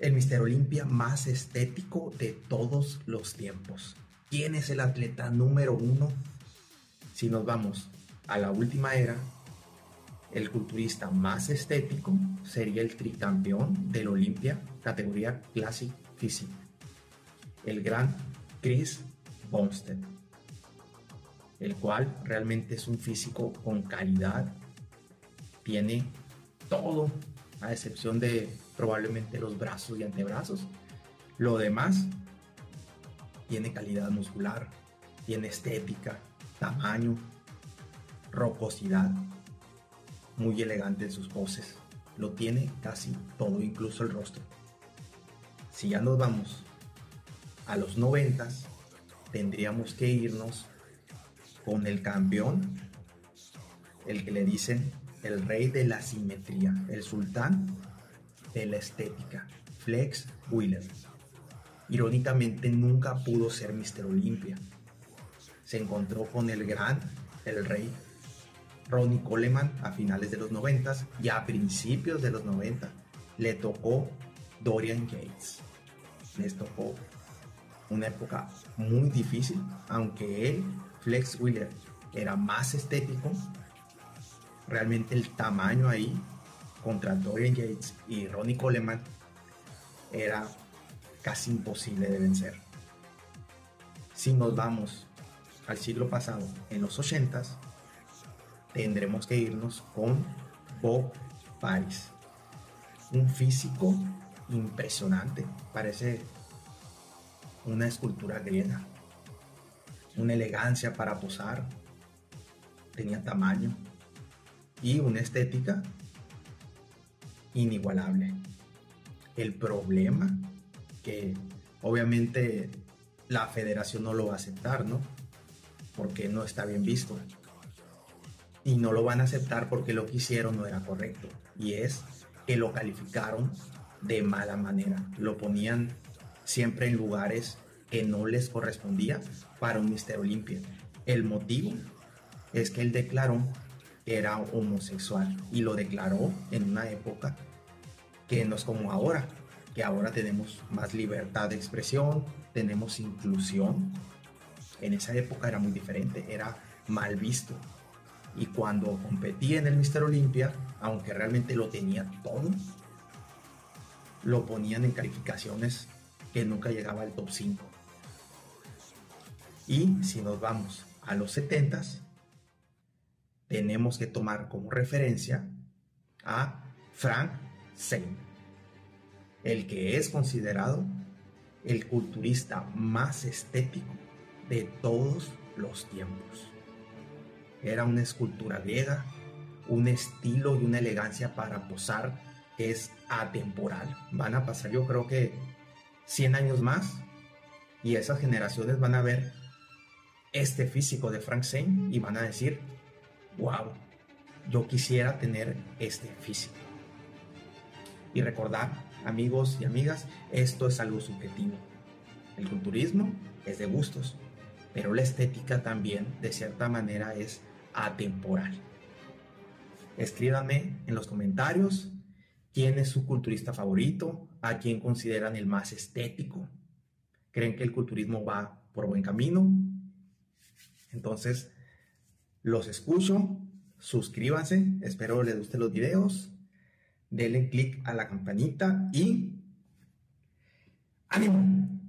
el Mister Olimpia más estético de todos los tiempos. ¿Quién es el atleta número uno? Si nos vamos a la última era, el culturista más estético sería el tricampeón del Olimpia categoría Classic Physique, el gran Chris Bumstead, el cual realmente es un físico con calidad, tiene todo, a excepción de probablemente los brazos y antebrazos. Lo demás tiene calidad muscular, tiene estética, tamaño, rocosidad, muy elegante en sus poses. Lo tiene casi todo, incluso el rostro. Si ya nos vamos a los noventas, tendríamos que irnos con el campeón, el que le dicen el rey de la simetría, el sultán de la estética, Flex Wheeler. Irónicamente nunca pudo ser Mr. Olympia. Se encontró con el gran, el rey Ronnie Coleman a finales de los 90 y a principios de los 90 le tocó Dorian Yates. Les tocó una época muy difícil, aunque él, Flex Wheeler, era más estético, realmente el tamaño ahí contra Dorian Yates y Ronnie Coleman era casi imposible de vencer. Si nos vamos al siglo pasado, en los 80s, tendremos que irnos con Bob Paris. Un físico impresionante, parece una escultura griega, una elegancia para posar, tenía tamaño, y una estética inigualable. El problema que obviamente la federación no lo va a aceptar, ¿no? Porque no está bien visto. Y no lo van a aceptar porque lo que hicieron no era correcto. Y es que lo calificaron de mala manera. Lo ponían siempre en lugares que no les correspondía para un Mister Olimpia. El motivo es que él declaró era homosexual y lo declaró en una época que no es como ahora, que ahora tenemos más libertad de expresión, tenemos inclusión. En esa época era muy diferente, era mal visto. Y cuando competía en el Mister Olympia, aunque realmente lo tenía todo, lo ponían en calificaciones que nunca llegaba al top 5. Y si nos vamos a los 70s, tenemos que tomar como referencia a Frank Zane, el que es considerado el culturista más estético de todos los tiempos. Era una escultura griega, un estilo y una elegancia para posar que es atemporal. Van a pasar yo creo que 100 años más y esas generaciones van a ver este físico de Frank Zane y van a decir, wow, yo quisiera tener este físico. Y recordar, amigos y amigas, esto es algo subjetivo. El culturismo es de gustos, pero la estética también, de cierta manera, es atemporal. Escríbanme en los comentarios quién es su culturista favorito, a quién consideran el más estético. ¿Creen que el culturismo va por buen camino? Entonces, los escucho, suscríbanse, espero les gusten los videos, denle click a la campanita y ánimo.